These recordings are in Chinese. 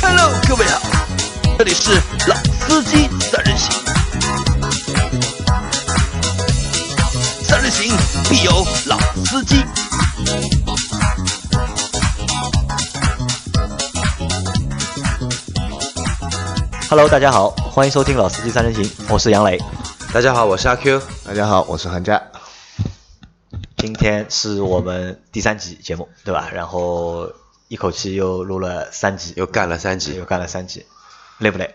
Hello，各位好，这里是老司机三人行，三人行必有老司机。Hello，大家好，欢迎收听《老司机三人行》，我是杨磊。大家好，我是阿 Q。大家好，我是韩佳。今天是我们第三集节目，对吧？然后一口气又录了三集，又干了三集，又干了三集，累不累？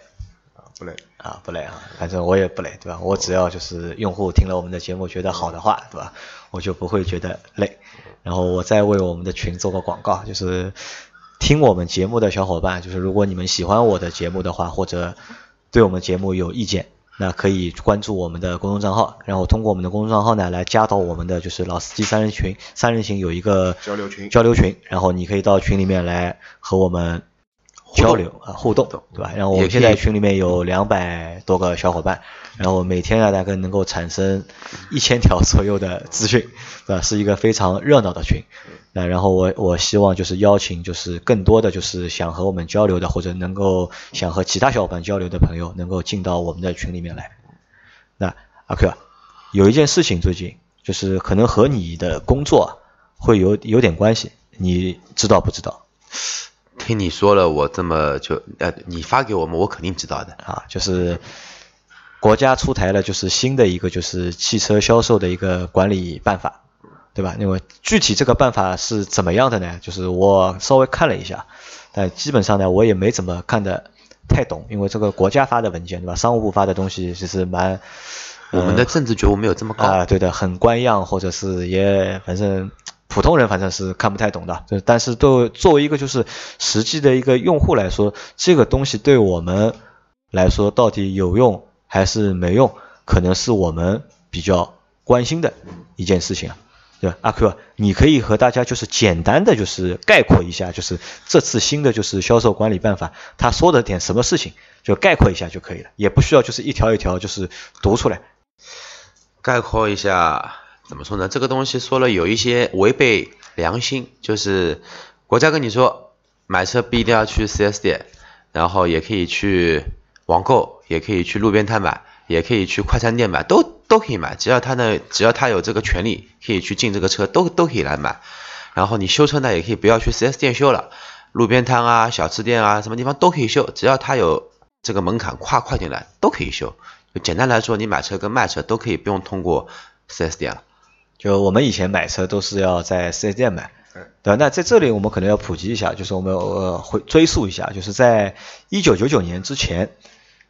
啊，不累啊，不累啊，反正我也不累，对吧？我只要就是用户听了我们的节目觉得好的话，对吧？我就不会觉得累。然后我再为我们的群做个广告，就是听我们节目的小伙伴，就是如果你们喜欢我的节目的话，或者对我们节目有意见。那可以关注我们的公众账号，然后通过我们的公众账号呢来加到我们的就是老司机三人群，三人行有一个交流群，交流群，然后你可以到群里面来和我们交流啊互动，对吧？然后我们现在群里面有两百多个小伙伴，然后每天啊大概能够产生一千条左右的资讯，对吧？是一个非常热闹的群。那然后我我希望就是邀请就是更多的就是想和我们交流的或者能够想和其他小伙伴交流的朋友能够进到我们的群里面来。那阿 Q 啊，有一件事情最近就是可能和你的工作会有有点关系，你知道不知道？听你说了，我这么就呃，你发给我们，我肯定知道的啊。就是国家出台了就是新的一个就是汽车销售的一个管理办法。对吧？因为具体这个办法是怎么样的呢？就是我稍微看了一下，但基本上呢，我也没怎么看的太懂，因为这个国家发的文件，对吧？商务部发的东西其实蛮……我们的政治觉悟没有这么高啊。对的，很官样，或者是也反正普通人反正是看不太懂的。就但是对作为一个就是实际的一个用户来说，这个东西对我们来说到底有用还是没用，可能是我们比较关心的一件事情啊。对，阿 Q，你可以和大家就是简单的就是概括一下，就是这次新的就是销售管理办法，他说的点什么事情，就概括一下就可以了，也不需要就是一条一条就是读出来。概括一下怎么说呢？这个东西说了有一些违背良心，就是国家跟你说买车不一定要去 4S 店，然后也可以去网购，也可以去路边摊买，也可以去快餐店买，都。都可以买，只要他呢，只要他有这个权利，可以去进这个车，都都可以来买。然后你修车呢，也可以不要去 4S 店修了，路边摊啊、小吃店啊，什么地方都可以修，只要他有这个门槛跨跨进来，都可以修。就简单来说，你买车跟卖车都可以不用通过 4S 店了。就我们以前买车都是要在 4S 店买，对吧？那在这里我们可能要普及一下，就是我们呃会追溯一下，就是在一九九九年之前，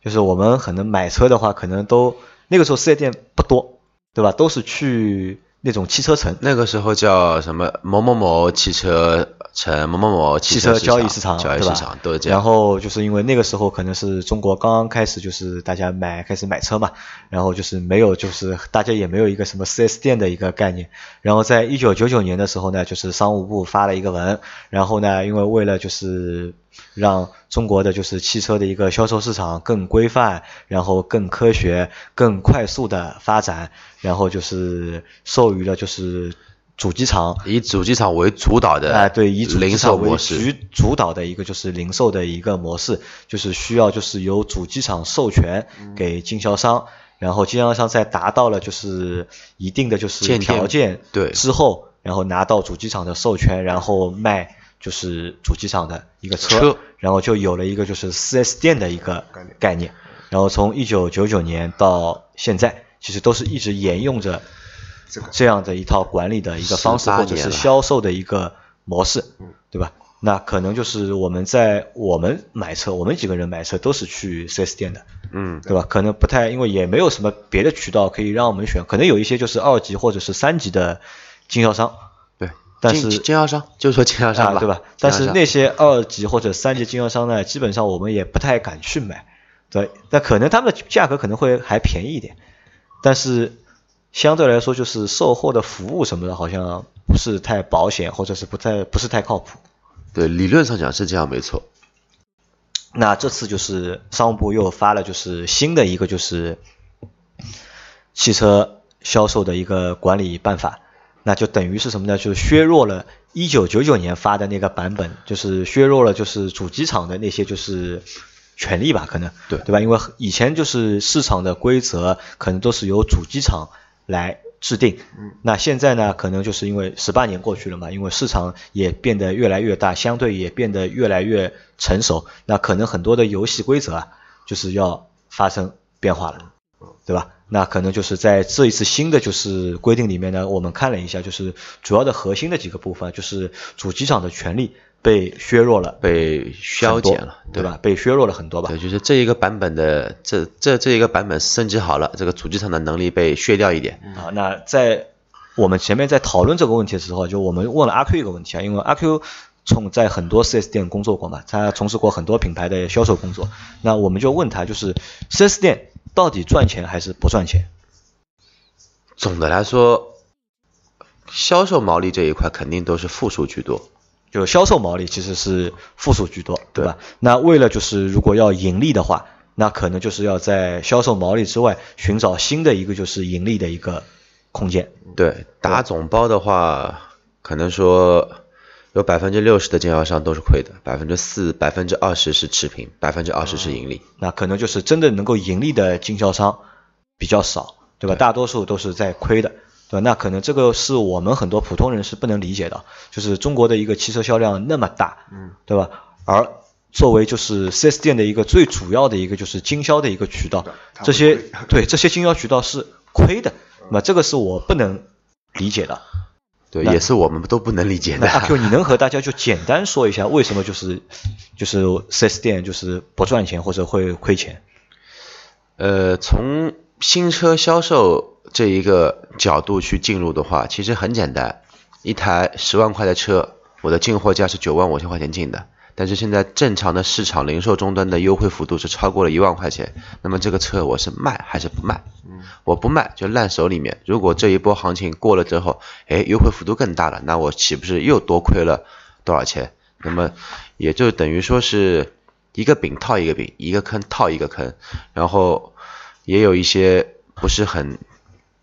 就是我们可能买车的话，可能都。那个时候四 S 店不多，对吧？都是去那种汽车城。那个时候叫什么某某某汽车城、某某某汽车交易市场，交易市场都是这样。然后就是因为那个时候可能是中国刚刚开始，就是大家买开始买车嘛，然后就是没有，就是大家也没有一个什么四 S 店的一个概念。然后在一九九九年的时候呢，就是商务部发了一个文，然后呢，因为为了就是让中国的就是汽车的一个销售市场更规范，然后更科学、更快速的发展，然后就是授予了就是主机厂。以主机厂为主导的啊，对，以主机厂为主主导的一个就是零售的一个模式，就是需要就是由主机厂授权给经销商，然后经销商在达到了就是一定的就是条件对。之后，然后拿到主机厂的授权，然后卖。就是主机厂的一个车，然后就有了一个就是四 S 店的一个概念，然后从一九九九年到现在，其实都是一直沿用着这样的一套管理的一个方式，或者是销售的一个模式，对吧？那可能就是我们在我们买车，我们几个人买车都是去四 S 店的，嗯，对吧？可能不太，因为也没有什么别的渠道可以让我们选，可能有一些就是二级或者是三级的经销商。对但是经销商就说经销商吧，对吧？但是那些二级或者三级经销商呢，基本上我们也不太敢去买，对。那可能他们的价格可能会还便宜一点，但是相对来说就是售后的服务什么的，好像不是太保险，或者是不太不是太靠谱。对，理论上讲是这样，没错。那这次就是商务部又发了就是新的一个就是汽车销售的一个管理办法。那就等于是什么呢？就是削弱了一九九九年发的那个版本，就是削弱了就是主机厂的那些就是权利吧，可能对对吧？因为以前就是市场的规则可能都是由主机厂来制定，那现在呢，可能就是因为十八年过去了嘛，因为市场也变得越来越大，相对也变得越来越成熟，那可能很多的游戏规则啊，就是要发生变化了，对吧？那可能就是在这一次新的就是规定里面呢，我们看了一下，就是主要的核心的几个部分，就是主机厂的权利被削弱了，被削减了，对吧？被削弱了很多吧对，？就是这一个版本的这这这一个版本升级好了，这个主机厂的能力被削掉一点。啊，那在我们前面在讨论这个问题的时候，就我们问了阿 Q 一个问题啊，因为阿 Q 从在很多 4S 店工作过嘛，他从事过很多品牌的销售工作，那我们就问他，就是 4S 店到底赚钱还是不赚钱？总的来说，销售毛利这一块肯定都是负数居多。就销售毛利其实是负数居多，对吧？那为了就是如果要盈利的话，那可能就是要在销售毛利之外寻找新的一个就是盈利的一个空间。对，打总包的话，可能说有百分之六十的经销商都是亏的，百分之四、百分之二十是持平，百分之二十是盈利。那可能就是真的能够盈利的经销商比较少，对吧？大多数都是在亏的，对？那可能这个是我们很多普通人是不能理解的，就是中国的一个汽车销量那么大，嗯，对吧？而作为就是 4S 店的一个最主要的一个就是经销的一个渠道，这些对这些经销渠道是亏的，那这个是我不能理解的。对，也是我们都不能理解的。那阿 Q，你能和大家就简单说一下为什么就是就是 4S 店就是不赚钱或者会亏钱？呃，从新车销售这一个角度去进入的话，其实很简单，一台十万块的车，我的进货价是九万五千块钱进的，但是现在正常的市场零售终端的优惠幅度是超过了一万块钱，那么这个车我是卖还是不卖？我不卖就烂手里面。如果这一波行情过了之后，哎，优惠幅度更大了，那我岂不是又多亏了多少钱？那么也就等于说是一个饼套一个饼，一个坑套一个坑，然后也有一些不是很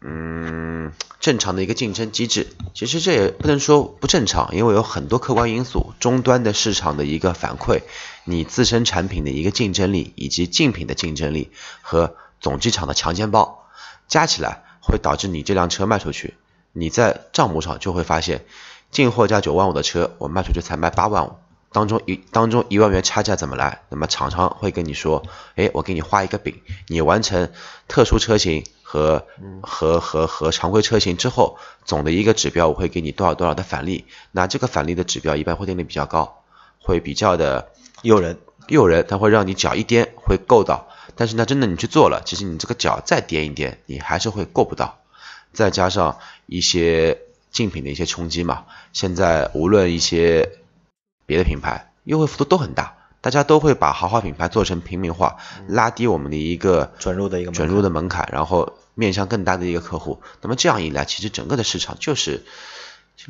嗯正常的一个竞争机制。其实这也不能说不正常，因为有很多客观因素，终端的市场的一个反馈，你自身产品的一个竞争力，以及竞品的竞争力和总机厂的强奸包加起来，会导致你这辆车卖出去，你在账目上就会发现，进货价九万五的车，我卖出去才卖八万五。当中一当中一万元差价怎么来？那么厂商会跟你说，哎，我给你画一个饼，你完成特殊车型和和和和常规车型之后，总的一个指标我会给你多少多少的返利。那这个返利的指标一般会定的比较高，会比较的诱人，诱人，它会让你脚一颠会够到。但是呢，真的你去做了，其实你这个脚再颠一颠，你还是会够不到。再加上一些竞品的一些冲击嘛，现在无论一些别的品牌优惠幅度都很大，大家都会把豪华品牌做成平民化，拉低我们的一个准入的一个门槛转入的门槛，然后面向更大的一个客户。那么这样一来，其实整个的市场就是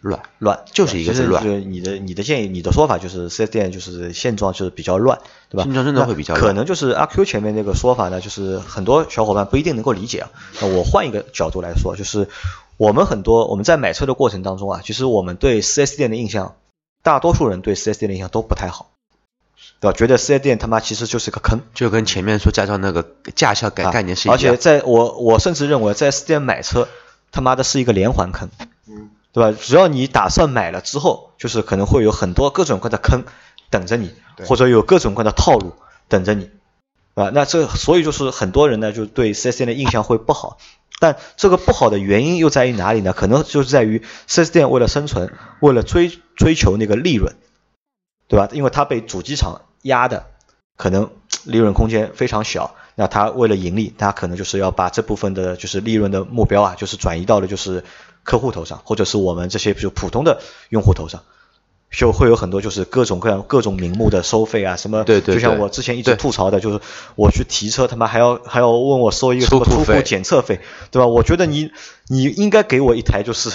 乱。乱，就是一个是乱就是你的你的建议，你的说法就是四 S 店就是现状就是比较乱，对吧？现状真的会比较乱可能就是阿 Q 前面那个说法呢，就是很多小伙伴不一定能够理解啊。那我换一个角度来说，就是我们很多我们在买车的过程当中啊，其实我们对四 S 店的印象，大多数人对 4S 店的印象都不太好，对吧？觉得 4S 店他妈其实就是个坑，就跟前面说驾照那个驾校概啊概念是一样。而且在我我甚至认为在 4S 店买车他妈的是一个连环坑，嗯，对吧？只要你打算买了之后，就是可能会有很多各种各样的坑等着你，或者有各种各样的套路等着你，啊，那这所以就是很多人呢就对 4S 店的印象会不好，但这个不好的原因又在于哪里呢？可能就是在于 4S 店为了生存，为了追追求那个利润，对吧？因为它被主机厂压的，可能利润空间非常小。那他为了盈利，他可能就是要把这部分的就是利润的目标啊，就是转移到了就是客户头上，或者是我们这些就普通的用户头上，就会有很多就是各种各样各种名目的收费啊，什么对对对就像我之前一直吐槽的，就是我去提车，他妈还要还要问我收一个什么出库检测费，对吧？我觉得你你应该给我一台就是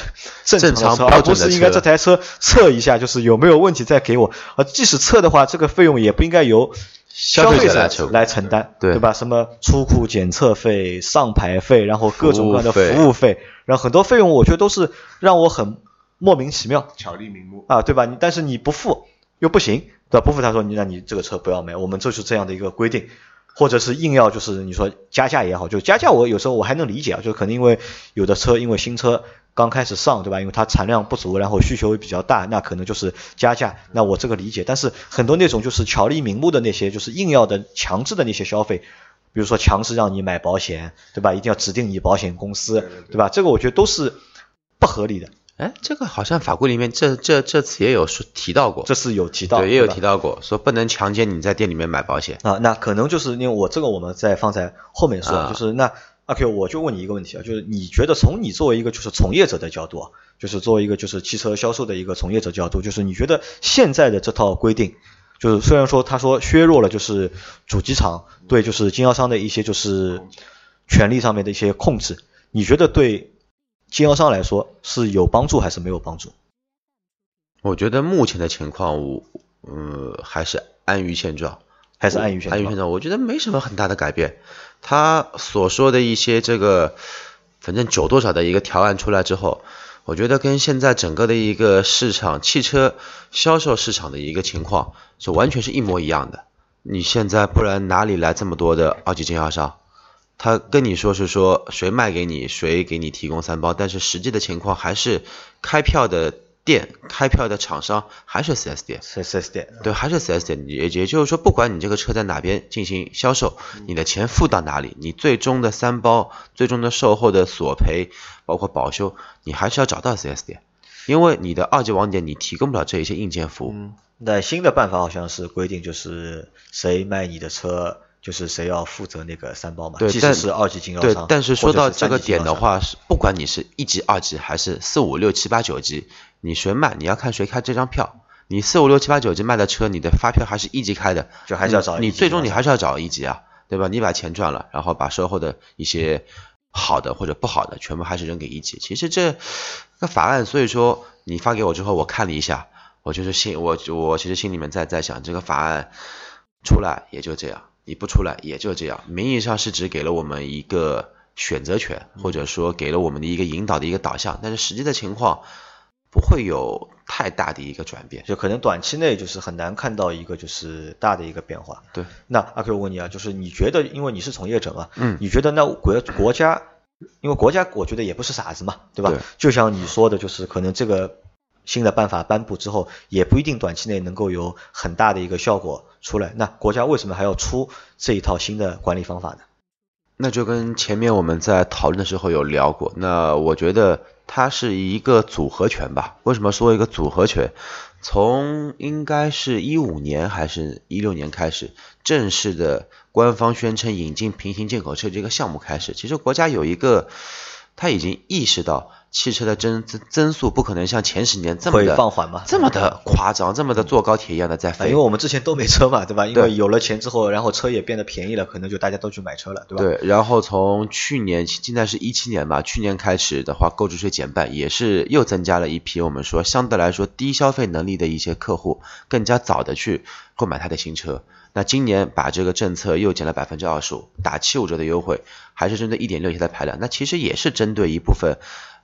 正正常车，而不是应该这台车测一下，就是有没有问题再给我。啊，即使测的话，这个费用也不应该由消费者来承担，对吧？什么出库检测费、上牌费，然后各种各样的服务费服务费，然后很多费用，我觉得都是让我很莫名其妙巧立名目啊，对吧？你但是你不付又不行，对吧？不付他说你那你这个车不要买，我们就是这样的一个规定，或者是硬要就是你说加价也好，就加价我有时候我还能理解啊，就可能因为有的车因为新车刚开始上，对吧？因为它产量不足，然后需求也比较大，那可能就是加价，那我这个理解。但是很多那种就是巧立名目的那些，就是硬要的强制的那些消费。比如说强制让你买保险，对吧？一定要指定你保险公司，对吧？这个我觉得都是不合理的。哎，这个好像法规里面这这这次也有说提到过，这次有提到，对，也有提到过，说不能强奸你在店里面买保险啊。那可能就是因为我这个我们再放在后面说，就是那阿 Q，我就问你一个问题啊，就是你觉得从你作为一个就是从业者的角度啊，就是作为一个就是汽车销售的一个从业者角度，就是你觉得现在的这套规定？就是虽然说他说削弱了就是主机厂对就是经销商的一些就是权利上面的一些控制，你觉得对经销商来说是有帮助还是没有帮助？我觉得目前的情况，我呃还是安于现状，还是安于现安于现状。我觉得没什么很大的改变。他所说的一些这个，反正九多少的一个条案出来之后。我觉得跟现在整个的一个市场汽车销售市场的一个情况是完全是一模一样的。你现在不然哪里来这么多的二级经销商？他跟你说是说谁卖给你，谁给你提供三包，但是实际的情况还是开票的。店开票的厂商还是 4S 店，4S 店对，还是 4S 店。也也就是说，不管你这个车在哪边进行销售，你的钱付到哪里，你最终的三包、最终的售后的索赔，包括保修，你还是要找到 4S 店，因为你的二级网点你提供不了这一些硬件服务。那新的办法好像是规定，就是谁卖你的车。就是谁要负责那个三包嘛？对，但是二级经销商。对，但是说到这个点的话，是不管你是一级、二级还是四五六七八九级，你谁卖，你要看谁开这张票。你四五六七八九级卖的车，你的发票还是一级开的，就还是要找你。最终你还是要找一级啊，对吧？你把钱赚了，然后把售后的一些好的或者不好的全部还是扔给一级。其实这个法案，所以说你发给我之后，我看了一下，我就是心我我其实心里面在在想，这个法案出来也就这样。你不出来也就这样，名义上是只给了我们一个选择权，或者说给了我们的一个引导的一个导向，但是实际的情况不会有太大的一个转变，就可能短期内就是很难看到一个就是大的一个变化。对，那阿 Q 问你啊，就是你觉得，因为你是从业者嘛，嗯，你觉得那国国家，因为国家我觉得也不是傻子嘛，对吧？就像你说的，就是可能这个。新的办法颁布之后，也不一定短期内能够有很大的一个效果出来。那国家为什么还要出这一套新的管理方法呢？那就跟前面我们在讨论的时候有聊过。那我觉得它是一个组合拳吧。为什么说一个组合拳？从应该是一五年还是一六年开始，正式的官方宣称引进平行进口车这个项目开始，其实国家有一个，他已经意识到。汽车的增增增速不可能像前十年这么的放缓嘛，这么的夸张，这么的坐高铁一样的在飞。因为我们之前都没车嘛，对吧？因为有了钱之后，然后车也变得便宜了，可能就大家都去买车了，对吧？对。然后从去年，现在是一七年吧，去年开始的话，购置税减半，也是又增加了一批我们说相对来说低消费能力的一些客户，更加早的去购买他的新车。那今年把这个政策又减了百分之二十五，打七五折的优惠，还是针对一点六的排量。那其实也是针对一部分。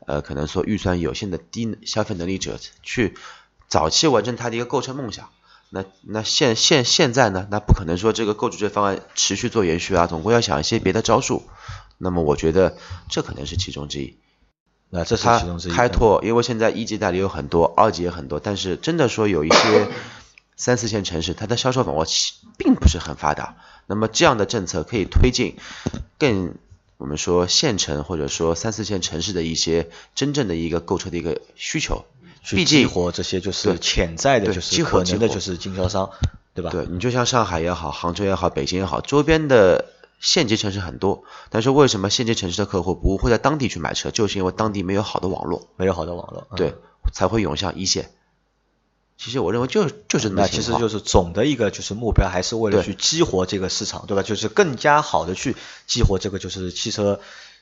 呃，可能说预算有限的低消费能力者去早期完成他的一个购车梦想，那那现现现在呢，那不可能说这个购置税方案持续做延续啊，总归要想一些别的招数。那么我觉得这可能是其中之一。那这是其中之一。开拓，因为现在一级代理有很多，二级也很多，但是真的说有一些 三四线城市，它的销售网络并不是很发达。那么这样的政策可以推进更。我们说县城或者说三四线城市的一些真正的一个购车的一个需求，去激活这些就是潜在的，就是可能的就是经销商，对吧？对你就像上海也好，杭州也好，北京也好，周边的县级城市很多，但是为什么县级城市的客户不会在当地去买车？就是因为当地没有好的网络，没有好的网络，对，才会涌向一线。其实我认为就就是那其实就是总的一个就是目标还是为了去激活这个市场，对吧？就是更加好的去激活这个就是汽车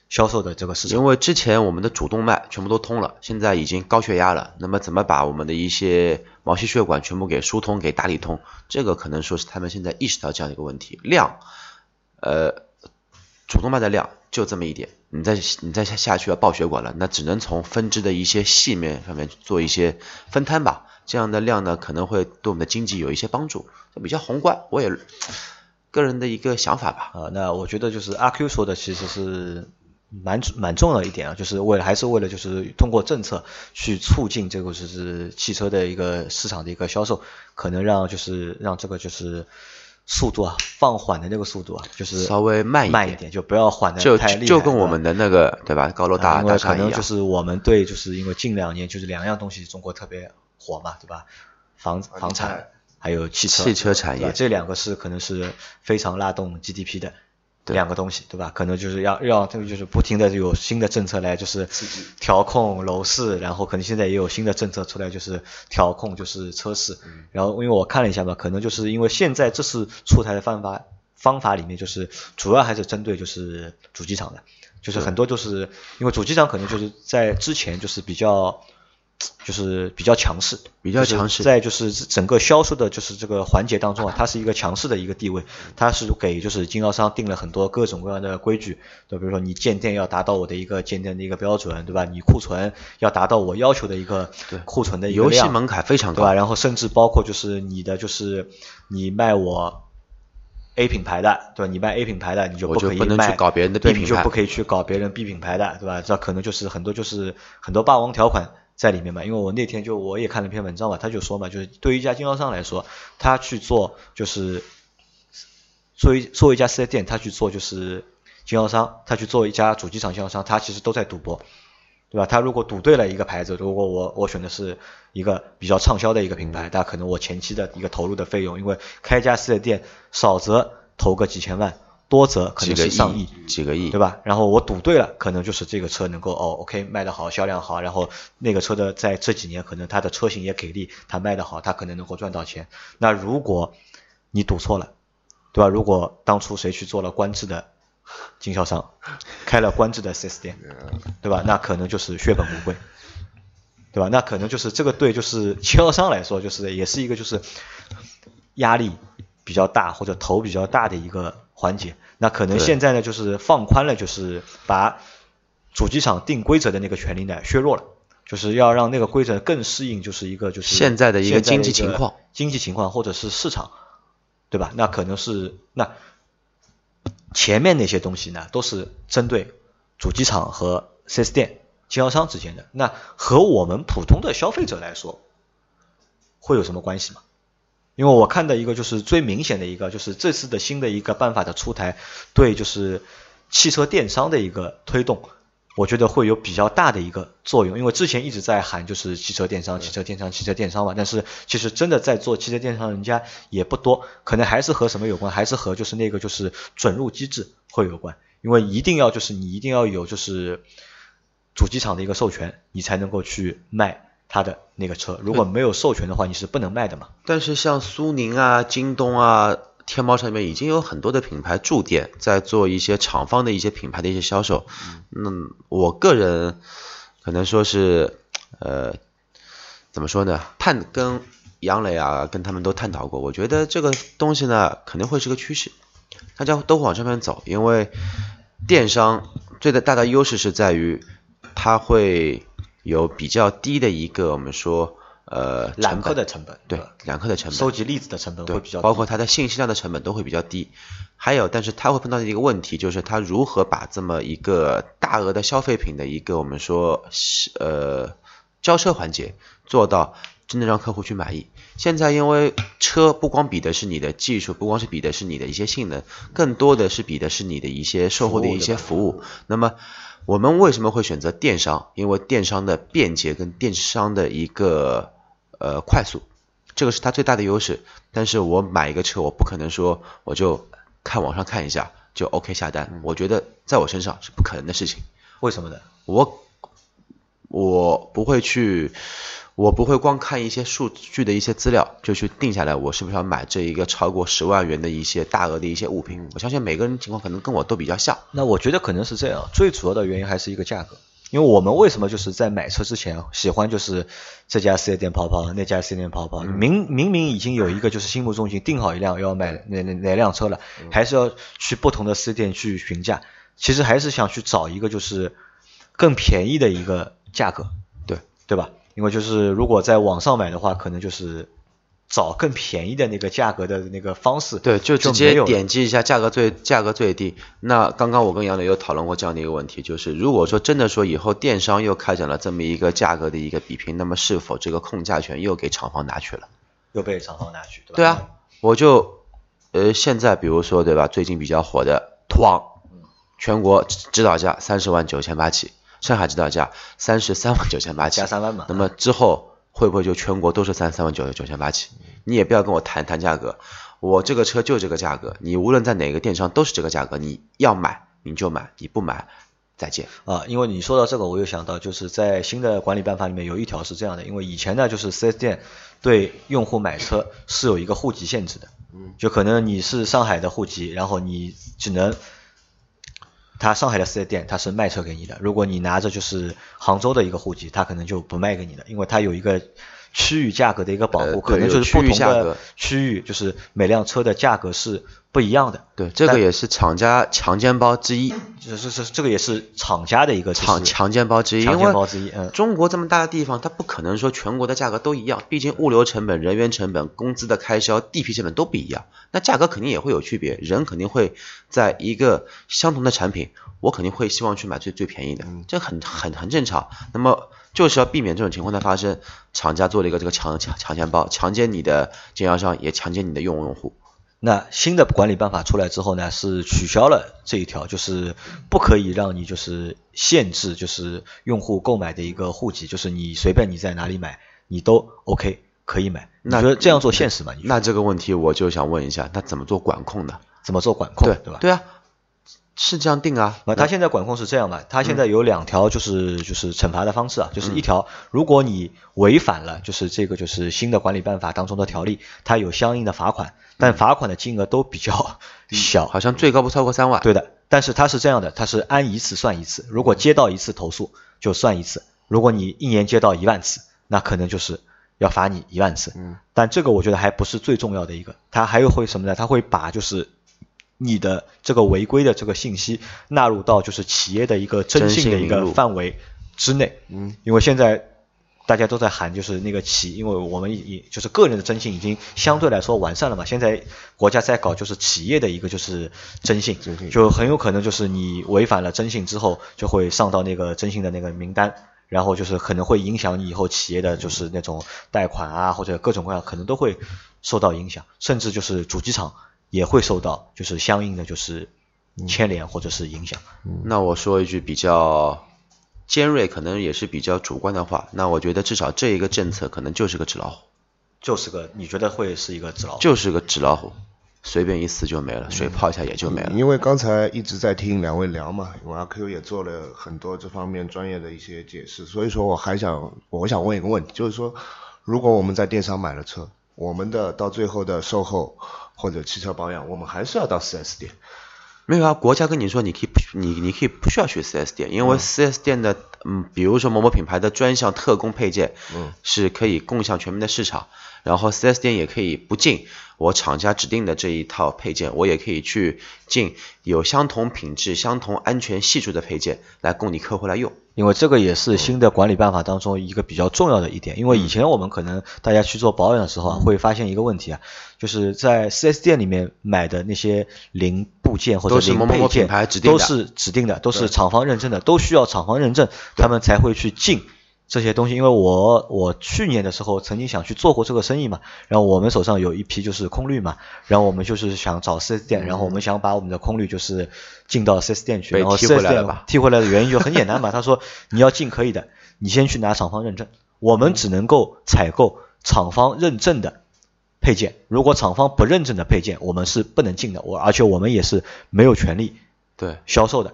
销售的这个市场。因为之前我们的主动脉全部都通了，现在已经高血压了，那么怎么把我们的一些毛细血管全部给疏通、给打理通？这个可能说是他们现在意识到这样的一个问题。量，呃，主动脉的量就这么一点。你再你再下下去要爆血管了，那只能从分支的一些细面上面做一些分摊吧。这样的量呢，可能会对我们的经济有一些帮助。比较宏观，我也个人的一个想法吧。啊，那我觉得就是阿 Q 说的其实是蛮蛮重要一点啊，就是为了还是为了就是通过政策去促进这个就是汽车的一个市场的一个销售，可能让就是让这个就是速度啊放缓的那个速度啊，就是稍微慢慢一点，就不要缓的就太厉害。就跟我们的那个对吧，高楼大因为可大厦一样。能就是我们对就是因为近两年就是两样东西中国特别火嘛，对吧？房房产还有汽车，汽车产业这两个是可能是非常拉动 GDP 的两个东西，对吧？可能就是要让这个就是不停的有新的政策来就是调控楼市，然后可能现在也有新的政策出来就是调控就是车市，嗯然后因为我看了一下嘛，可能就是因为现在这次出台的方法方法里面就是主要还是针对就是主机厂的，就是很多就是因为主机厂可能就是在之前就是比较。就是比较强势，比较就是强势在就是整个销售的就是这个环节当中啊，它是一个强势的一个地位，它是给就是经销商定了很多各种各样的规矩，对，比如说你建店要达到我的一个建店的一个标准，对吧？你库存要达到我要求的一个库存的一个量，游戏门槛非常高对吧？然后甚至包括就是你的就是你卖我 A 品牌的，对吧？你卖 A 品牌的，你就不可以卖不能去搞别人的对 B 你就品牌不可以去搞别人 B 品牌的，对吧？这可能就是很多就是很多霸王条款在里面嘛。因为我那天就我也看了篇文章嘛，他就说嘛，就是对于一家经销商来说，他去做就是作为作为一家四 S 店，他去做就是经销商，他去做一家主机厂经销商，他其实都在赌博。对吧？他如果赌对了一个牌子，如果我我选的是一个比较畅销的一个品牌，那可能我前期的一个投入的费用，因为开一家四 S 店少则投个几千万，多则可能几个是上亿，几个亿，对吧？然后我赌对了，可能就是这个车能够哦，OK 卖得好，销量好，然后那个车的在这几年可能它的车型也给力，它卖得好，它可能能够赚到钱。那如果你赌错了，对吧？如果当初谁去做了官制的经销商，开了官制的 4S 店，对吧？那可能就是血本无归，对吧？那可能就是这个对就是经销商来说，就是也是一个就是压力比较大或者头比较大的一个环节。那可能现在呢，就是放宽了，就是把主机厂定规则的那个权利呢削弱了。就是要让那个规则更适应，就是一个就是现在的一个经济情况，经济情况或者是市场，对吧？那可能是那前面那些东西呢，都是针对主机厂和 4S 店经销商之间的。那和我们普通的消费者来说，会有什么关系吗？因为我看的一个就是最明显的一个，就是这次的新的一个办法的出台，对就是汽车电商的一个推动，我觉得会有比较大的一个作用。因为之前一直在喊就是汽车电商、汽车电商、汽车电商嘛，但是其实真的在做汽车电商人家也不多，可能还是和什么有关，还是和就是那个就是准入机制会有关。因为一定要就是你一定要有就是主机厂的一个授权，你才能够去卖它的那个车。如果没有授权的话，你是不能卖的嘛。但是像苏宁啊、京东啊、天猫上面已经有很多的品牌驻店，在做一些厂方的一些品牌的一些销售。嗯，我个人可能说是，呃，怎么说呢？探跟杨磊啊，跟他们都探讨过，我觉得这个东西呢，肯定会是个趋势，大家都会往这边走，因为电商最的大的优势是在于，它会有比较低的一个我们说呃揽客的成本，对吧揽客的成本，收集例子的成本对会比较低，包括它的信息量的成本都会比较低。还有，但是它会碰到的一个问题，就是它如何把这么一个大额的消费品的一个我们说是呃交车环节做到真的让客户去满意。现在因为车不光比的是你的技术，不光是比的是你的一些性能，更多的是比的是你的一些售后的一些服务。那么我们为什么会选择电商？因为电商的便捷跟电商的一个呃快速，这个是它最大的优势。但是我买一个车，我不可能说我就看网上看一下就 OK 下单，我觉得在我身上是不可能的事情。为什么呢？我我不会去，我不会光看一些数据的一些资料就去定下来，我是不是要买这一个超过十万元的一些大额的一些物品。我相信每个人情况可能跟我都比较像。那我觉得可能是这样，最主要的原因还是一个价格。因为我们为什么就是在买车之前喜欢就是这家四 S 店跑跑，那家四 S 店跑跑，明明明已经有一个就是心目中已经定好一辆要买哪哪哪辆车了，还是要去不同的四 S 店去询价。其实还是想去找一个就是更便宜的一个价格，对对吧？因为就是如果在网上买的话，可能就是找更便宜的那个价格的那个方式，对，就直接点击一下价格最价格最低。那刚刚我跟杨磊有讨论过这样的一个问题，就是如果说真的说以后电商又开展了这么一个价格的一个比拼，那么是否这个控价权又给厂方拿去了？又被厂方拿去，对吧？对啊，我就呃现在比如说对吧，最近比较火的途昂，全国指指导价三十万九千八起，上海指导价三十三万九千八起，加三万嘛。那么之后会不会就全国都是三十三万九九千八起？你也不要跟我谈谈价格，我这个车就这个价格，你无论在哪个电商都是这个价格，你要买你就买，你不买再见。啊，因为你说到这个，我又想到，就是在新的管理办法里面有一条是这样的，因为以前呢，就是 4S 店对用户买车是有一个户籍限制的，就可能你是上海的户籍，然后你只能，他上海的四 S 店他是卖车给你的，如果你拿着就是杭州的一个户籍，他可能就不卖给你的，因为他有一个区域价格的一个保护，呃可能就是不同的区域，就是每辆车的价格是不一样的。对，这个也是厂家强奸包之一，这是是这个也是厂家的一个就是强强奸包之一，强奸包之一，嗯。中国这么大的地方，它不可能说全国的价格都一样，毕竟物流成本、人员成本、工资的开销、地皮成本都不一样，那价格肯定也会有区别。人肯定会在一个相同的产品，我肯定会希望去买最最便宜的，这很很很正常。那么就是要避免这种情况的发生，厂家做了一个这个强强强奸包，强奸你的经销商，也强奸你的用用户。那新的管理办法出来之后呢，是取消了这一条，就是不可以让你就是限制就是用户购买的一个户籍，就是你随便你在哪里买，你都 OK 可以买。你那觉得这样做现实吗？那这个问题我就想问一下，那怎么做管控呢？怎么做管控，对对吧？对啊，是这样定啊。那他现在管控是这样的？他现在有两条就是就是惩罚的方式啊，就是一条，如果你违反了就是这个就是新的管理办法当中的条例，它有相应的罚款，但罚款的金额都比较小，好像最高不超过三万。对的，但是它是这样的，它是按一次算一次，如果接到一次投诉就算一次，如果你一年接到一万次，那可能就是要罚你一万次。嗯，但这个我觉得还不是最重要的一个，它还有会什么呢？它会把就是你的这个违规的这个信息纳入到就是企业的一个征信的一个范围之内。嗯，因为现在大家都在喊，就是那个企，因为我们已就是个人的征信已经相对来说完善了嘛，现在国家在搞就是企业的一个就是征信就很有可能就是你违反了征信之后，就会上到那个征信的那个名单。然后就是可能会影响你以后企业的就是那种贷款啊，或者各种各样，可能都会受到影响，甚至就是主机厂也会受到就是相应的就是牵连或者是影响。那我说一句比较尖锐，可能也是比较主观的话，那我觉得至少这一个政策可能就是个纸老虎，就是个你觉得会是一个纸老虎？就是个纸老虎，随便一撕就没了，水泡一下也就没了。因为刚才一直在听两位聊嘛，因为阿 Q 也做了很多这方面专业的一些解释，所以说我还想，我想问一个问题，就是说，如果我们在电商买了车，我们的到最后的售后或者汽车保养，我们还是要到 4S 店。没有啊，国家跟你说你可以不你你可以不需要去 4S 店，因为 4S 店的嗯，比如说某某品牌的专项特供配件，嗯，是可以共享全面的市场，然后 4S 店也可以不进我厂家指定的这一套配件，我也可以去进有相同品质、相同安全系数的配件来供你客户来用。因为这个也是新的管理办法当中一个比较重要的一点。因为以前我们可能大家去做保养的时候啊，会发现一个问题啊，就是在 4S 店里面买的那些零部件或者都是零某某某配件品牌指定的都是指定的，都是厂方认证的，都需要厂方认证，他们才会去进。这些东西，因为我我去年的时候曾经想去做过这个生意嘛，然后我们手上有一批就是空滤嘛，然后我们就是想找 4S 店，然后我们想把我们的空滤就是进到 4S 店去，然后被踢 4S 店回来了吧？踢回来的原因就很简单嘛，他说你要进可以的，你先去拿厂方认证，我们只能够采购厂方认证的配件，如果厂方不认证的配件，我们是不能进的，我而且我们也是没有权利对，销售的。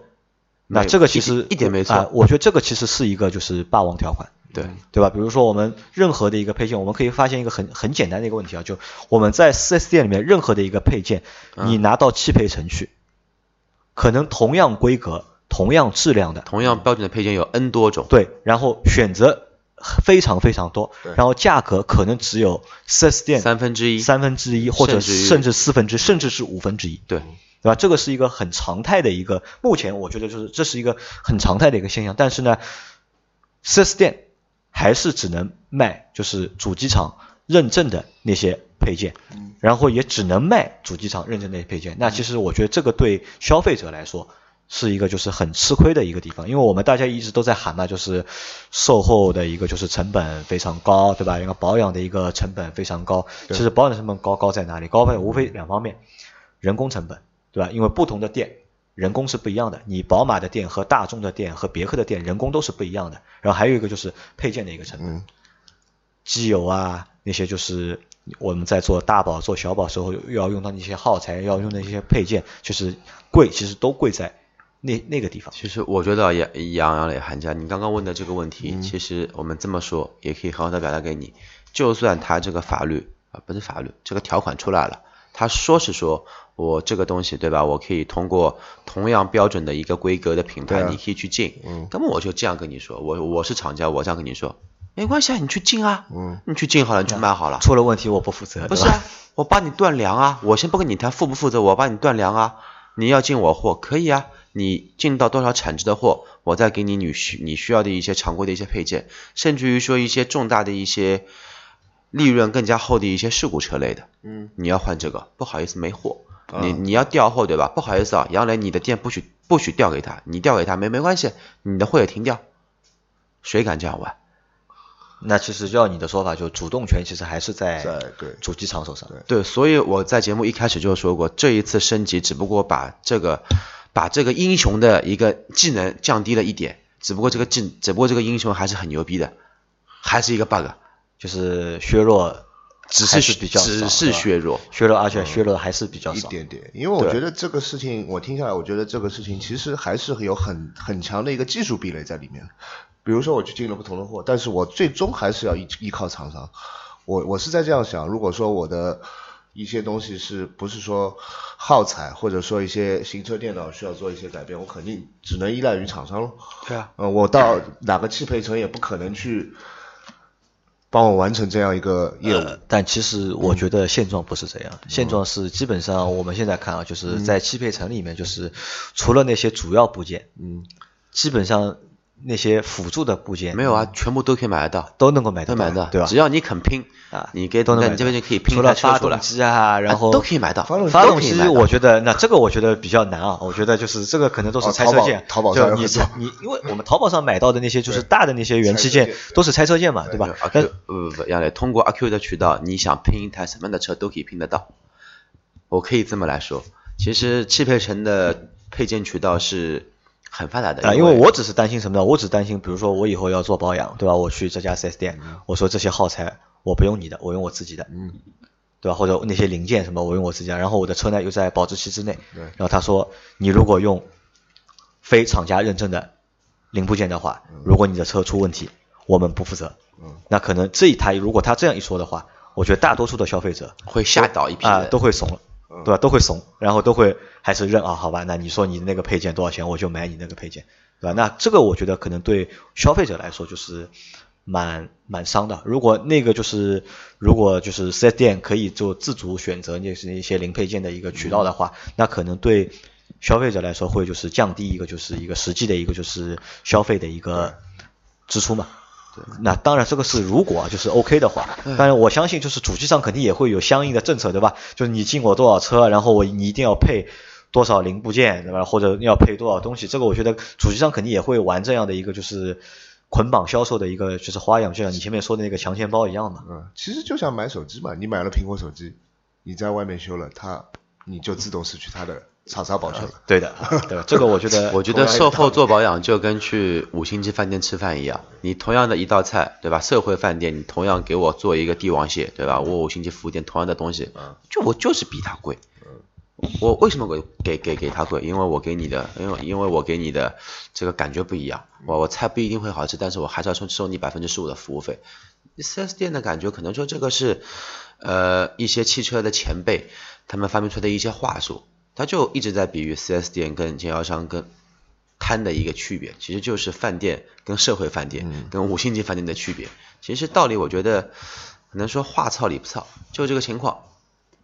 那这个其实一一点没错啊、我觉得这个其实是一个就是霸王条款。对，对吧？比如说我们任何的一个配件，我们可以发现一个很很简单的一个问题啊，就我们在 4S 店里面任何的一个配件，你拿到汽配城去，可能同样规格、同样质量的，同样标准的配件有 N 多种。对，然后选择非常非常多对，然后价格可能只有 4S 店三分之一三分之一，或者甚至四分之，甚至是五分之一。对，对吧？这个是一个很常态的一个，目前我觉得就是这是一个很常态的一个现象。但是呢，4S 店还是只能卖就是主机厂认证的那些配件，然后也只能卖主机厂认证那些配件。那其实我觉得这个对消费者来说是一个就是很吃亏的一个地方，因为我们大家一直都在喊嘛，就是售后的一个就是成本非常高，对吧？一个保养的一个成本非常高。其实保养成本高高在哪里？高在无非两方面，人工成本。对吧？因为不同的店人工是不一样的，你宝马的店和大众的店和别克的店人工都是不一样的。然后还有一个就是配件的一个成本，机油啊那些就是我们在做大保做小保时候要用到那些耗材，要用的一些配件，就是贵，其实都贵在那那个地方。其实我觉得杨杨杨磊韩家，你刚刚问的这个问题，其实我们这么说也可以很好的表达给你，就算他这个法律啊不是法律，这个条款出来了。他说是说，我这个东西对吧？我可以通过同样标准的一个规格的品牌，你可以去进。嗯。那么我就这样跟你说，我我是厂家，我这样跟你说，没关系啊，你去进啊。嗯。你去进好了，你去卖好了。出了问题我不负责。不是啊，我帮你断粮啊，我先不跟你谈负不负责，我帮你断粮啊。你要进我货可以啊，你进到多少产值的货，我再给你你需你需要的一些常规的一些配件，甚至于说一些重大的一些。利润更加厚的一些事故车类的，嗯，你要换这个，不好意思没货，你你要调货对吧？不好意思啊，杨磊，你的店不许不许调给他，你调给他没没关系，你的货也停掉，谁敢这样玩？那其实要你的说法，就主动权其实还是在主机厂手上。对，所以我在节目一开始就说过，这一次升级只不过把这个把这个英雄的一个技能降低了一点，只不过这个技只不过这个英雄还是很牛逼的，还是一个 bug。就是削弱，只是比较只是削弱，削弱，而且削弱还是比较少一点点。因为我觉得这个事情，我听下来，我觉得这个事情其实还是有很很强的一个技术壁垒在里面。比如说我去进了不同的货，但是我最终还是要依依靠厂商。我我是在这样想，如果说我的一些东西是不是说耗材，或者说一些行车电脑需要做一些改变，我肯定只能依赖于厂商了。对啊，呃，我到哪个汽配城也不可能去。帮我完成这样一个业务，但其实我觉得现状不是这样。现状是基本上我们现在看啊，就是在汽配城里面，就是除了那些主要部件，嗯，基本上那些辅助的部件。没有啊，全部都可以买得到，都能够买得到，对吧？只要你肯拼啊，你给都能，你这边就可以拼除了发动机啊，然后都可以买到。发动机我觉得那这个我觉得比较难啊，我觉得就是这个可能都是拆车件，淘宝上你你因为我们淘宝上买到的那些就是大的那些元器件都是拆车件嘛，对吧？阿 Q 不不不，杨磊通过阿 Q 的渠道，你想拼一台什么样的车都可以拼得到。我可以这么来说，其实汽配城的配件渠道是。很发达的啊，因为我只是担心什么呢？我只担心，比如说我以后要做保养，对吧？我去这家 4S 店，我说这些耗材我不用你的，我用我自己的，嗯，对吧？或者那些零件什么我用我自己的，然后我的车呢又在保质期之内，对。然后他说，你如果用非厂家认证的零部件的话，如果你的车出问题，我们不负责。嗯。那可能这一台如果他这样一说的话，我觉得大多数的消费者会吓倒一批啊，都会怂了。对吧？都会怂，然后都会还是认啊？好吧，那你说你那个配件多少钱，我就买你那个配件，对吧？那这个我觉得可能对消费者来说就是蛮蛮伤的。如果那个就是如果就是四 S 店可以做自主选择那是一些零配件的一个渠道的话，那可能对消费者来说会就是降低一个就是一个实际的一个就是消费的一个支出嘛。那当然，这个是如果就是 OK 的话，当然我相信就是主机上肯定也会有相应的政策，对吧？就是你进我多少车，然后我你一定要配多少零部件，对吧？或者要配多少东西，这个我觉得主机上肯定也会玩这样的一个就是捆绑销售的一个就是花样，就像你前面说的那个强钱包一样嘛。嗯，其实就像买手机嘛，你买了苹果手机，你在外面修了它，你就自动失去它的。厂商保修了，对的，对吧，这个我觉得，我觉得售后做保养就跟去五星级饭店吃饭一样，你同样的一道菜，对吧？社会饭店你同样给我做一个帝王蟹，对吧？我五星级服务店同样的东西，就我就是比他贵，我为什么给给给给他贵？因为我给你的，因为因为我给你的这个感觉不一样，我我菜不一定会好吃，但是我还是要收收你百分之十五的服务费。四 S 店的感觉可能说这个是，呃，一些汽车的前辈他们发明出的一些话术。他就一直在比喻 4S 店跟经销商跟摊的一个区别，其实就是饭店跟社会饭店跟五星级饭店的区别。其实道理我觉得可能说话糙理不糙，就这个情况。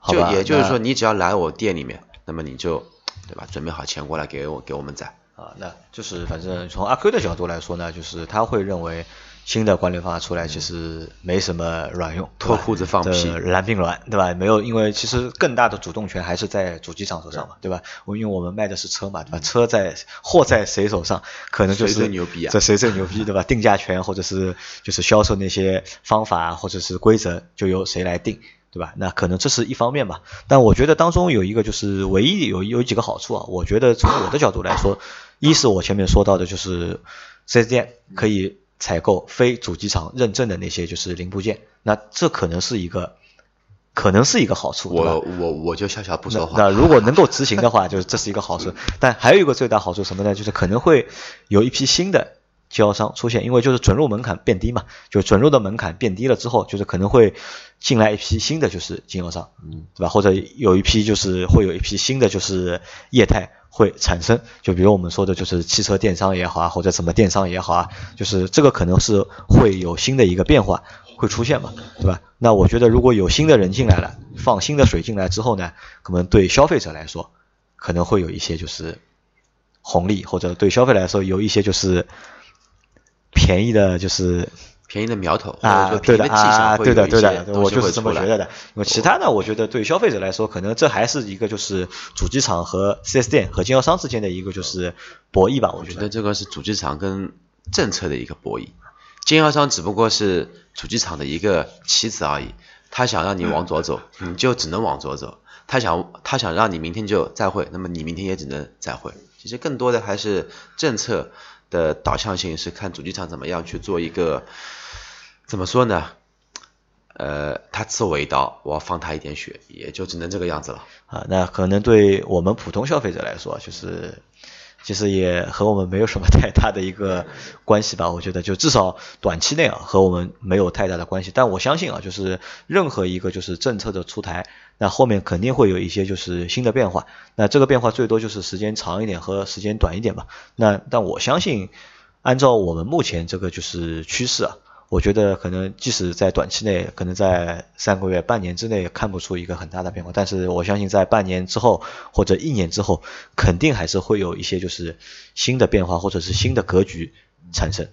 就也就是说，你只要来我店里面，那么你就对吧？准备好钱过来给我给我们攒。啊，那就是反正从阿 Q 的角度来说呢，就是他会认为新的管理方法出来其实没什么卵用，脱裤子放屁，蓝并卵，对吧？没有，因为其实更大的主动权还是在主机厂手上嘛，对吧？我因为我们卖的是车嘛，对吧？车在货在谁手上，可能就是谁最牛逼啊？这谁最牛逼，对吧？定价权或者是就是销售那些方法或者是规则，就由谁来定。对吧？那可能这是一方面吧，但我觉得当中有一个就是唯一有有几个好处啊。我觉得从我的角度来说，一是我前面说到的就是四 S 店可以采购非主机厂认证的那些就是零部件，那这可能是一个可能是一个好处。我我我就笑笑不说话。那如果能够执行的话，就是这是一个好处。但还有一个最大好处什么呢？就是可能会有一批新的。经销商出现，因为就是准入门槛变低嘛，就准入的门槛变低了之后，就是可能会进来一批新的就是经销商，嗯，对吧？或者有一批就是会有一批新的就是业态会产生，就比如我们说的就是汽车电商也好啊，或者什么电商也好啊，就是这个可能是会有新的一个变化会出现嘛，对吧？那我觉得如果有新的人进来了，放新的水进来之后呢，可能对消费者来说可能会有一些就是红利，或者对消费来说有一些就是。便宜的就是便宜的苗头啊，对的啊，对的对的，我就是这么觉得的。那么其他的，我觉得对消费者来说，可能这还是一个就是主机厂和 4S 店和经销商之间的一个就是博弈吧。我觉得这个是主机厂跟政策的一个博弈，经销商只不过是主机厂的一个棋子而已。他想让你往左走，你就只能往左走；他想他想让你明天就再会，那么你明天也只能再会。其实更多的还是政策。的导向性是看主机厂怎么样去做一个，怎么说呢？呃，他刺我一刀，我放他一点血，也就只能这个样子了。啊，那可能对我们普通消费者来说，就是。其实也和我们没有什么太大的一个关系吧，我觉得就至少短期内啊和我们没有太大的关系。但我相信啊，就是任何一个就是政策的出台，那后面肯定会有一些就是新的变化。那这个变化最多就是时间长一点和时间短一点吧。那但我相信，按照我们目前这个就是趋势啊。我觉得可能即使在短期内，可能在三个月、半年之内看不出一个很大的变化，但是我相信在半年之后或者一年之后，肯定还是会有一些就是新的变化或者是新的格局产生，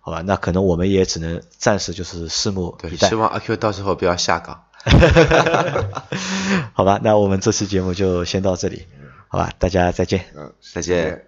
好吧？那可能我们也只能暂时就是拭目以待。希望阿 Q 到时候不要下岗。好吧，那我们这期节目就先到这里，好吧？大家再见。嗯，再见。